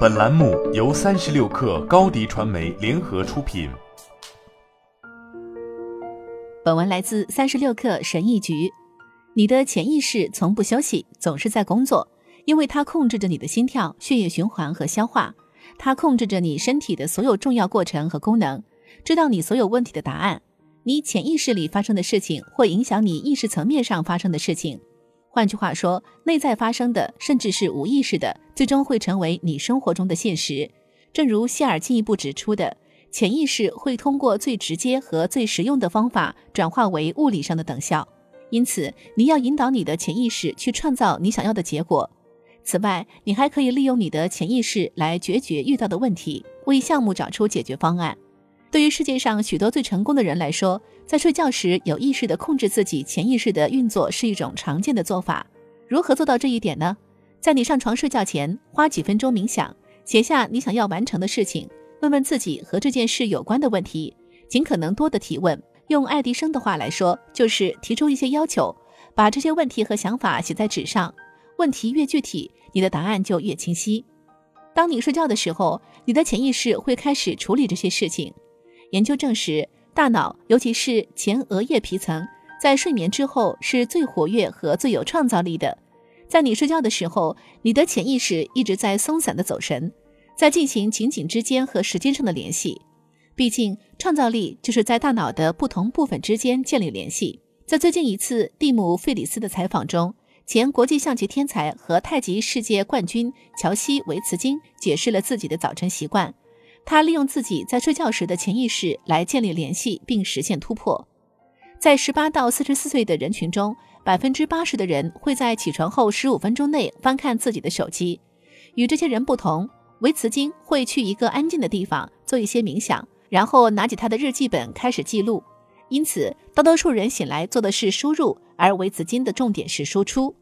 本栏目由三十六氪高低传媒联合出品。本文来自三十六氪神译局。你的潜意识从不休息，总是在工作，因为它控制着你的心跳、血液循环和消化，它控制着你身体的所有重要过程和功能，知道你所有问题的答案。你潜意识里发生的事情，会影响你意识层面上发生的事情。换句话说，内在发生的，甚至是无意识的，最终会成为你生活中的现实。正如谢尔进一步指出的，潜意识会通过最直接和最实用的方法转化为物理上的等效。因此，你要引导你的潜意识去创造你想要的结果。此外，你还可以利用你的潜意识来决绝遇到的问题，为项目找出解决方案。对于世界上许多最成功的人来说，在睡觉时有意识地控制自己潜意识的运作是一种常见的做法。如何做到这一点呢？在你上床睡觉前，花几分钟冥想，写下你想要完成的事情，问问自己和这件事有关的问题，尽可能多的提问。用爱迪生的话来说，就是提出一些要求，把这些问题和想法写在纸上。问题越具体，你的答案就越清晰。当你睡觉的时候，你的潜意识会开始处理这些事情。研究证实，大脑，尤其是前额叶皮层，在睡眠之后是最活跃和最有创造力的。在你睡觉的时候，你的潜意识一直在松散的走神，在进行情景之间和时间上的联系。毕竟，创造力就是在大脑的不同部分之间建立联系。在最近一次蒂姆·费里斯的采访中，前国际象棋天才和太极世界冠军乔西·维茨金解释了自己的早晨习惯。他利用自己在睡觉时的潜意识来建立联系，并实现突破。在十八到四十四岁的人群中，百分之八十的人会在起床后十五分钟内翻看自己的手机。与这些人不同，维茨金会去一个安静的地方做一些冥想。然后拿起他的日记本开始记录，因此大多数人醒来做的是输入，而维茨金的重点是输出。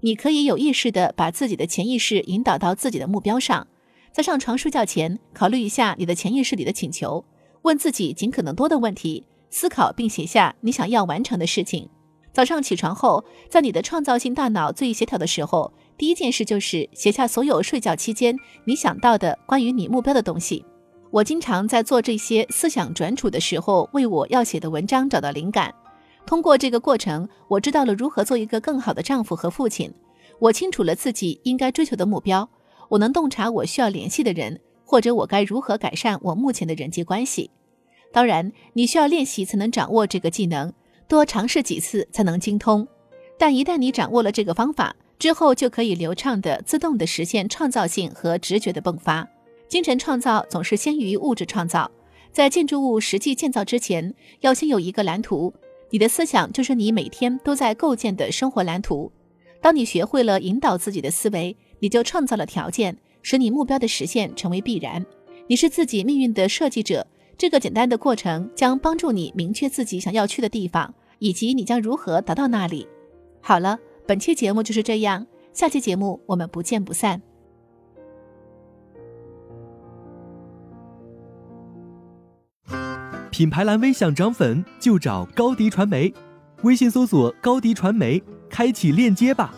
你可以有意识地把自己的潜意识引导到自己的目标上，在上床睡觉前考虑一下你的潜意识里的请求，问自己尽可能多的问题，思考并写下你想要完成的事情。早上起床后，在你的创造性大脑最协调的时候，第一件事就是写下所有睡觉期间你想到的关于你目标的东西。我经常在做这些思想转储的时候，为我要写的文章找到灵感。通过这个过程，我知道了如何做一个更好的丈夫和父亲。我清楚了自己应该追求的目标。我能洞察我需要联系的人，或者我该如何改善我目前的人际关系。当然，你需要练习才能掌握这个技能，多尝试几次才能精通。但一旦你掌握了这个方法之后，就可以流畅的、自动的实现创造性和直觉的迸发。精神创造总是先于物质创造。在建筑物实际建造之前，要先有一个蓝图。你的思想就是你每天都在构建的生活蓝图。当你学会了引导自己的思维，你就创造了条件，使你目标的实现成为必然。你是自己命运的设计者。这个简单的过程将帮助你明确自己想要去的地方，以及你将如何达到那里。好了，本期节目就是这样。下期节目我们不见不散。品牌蓝 V 想涨粉就找高迪传媒，微信搜索高迪传媒，开启链接吧。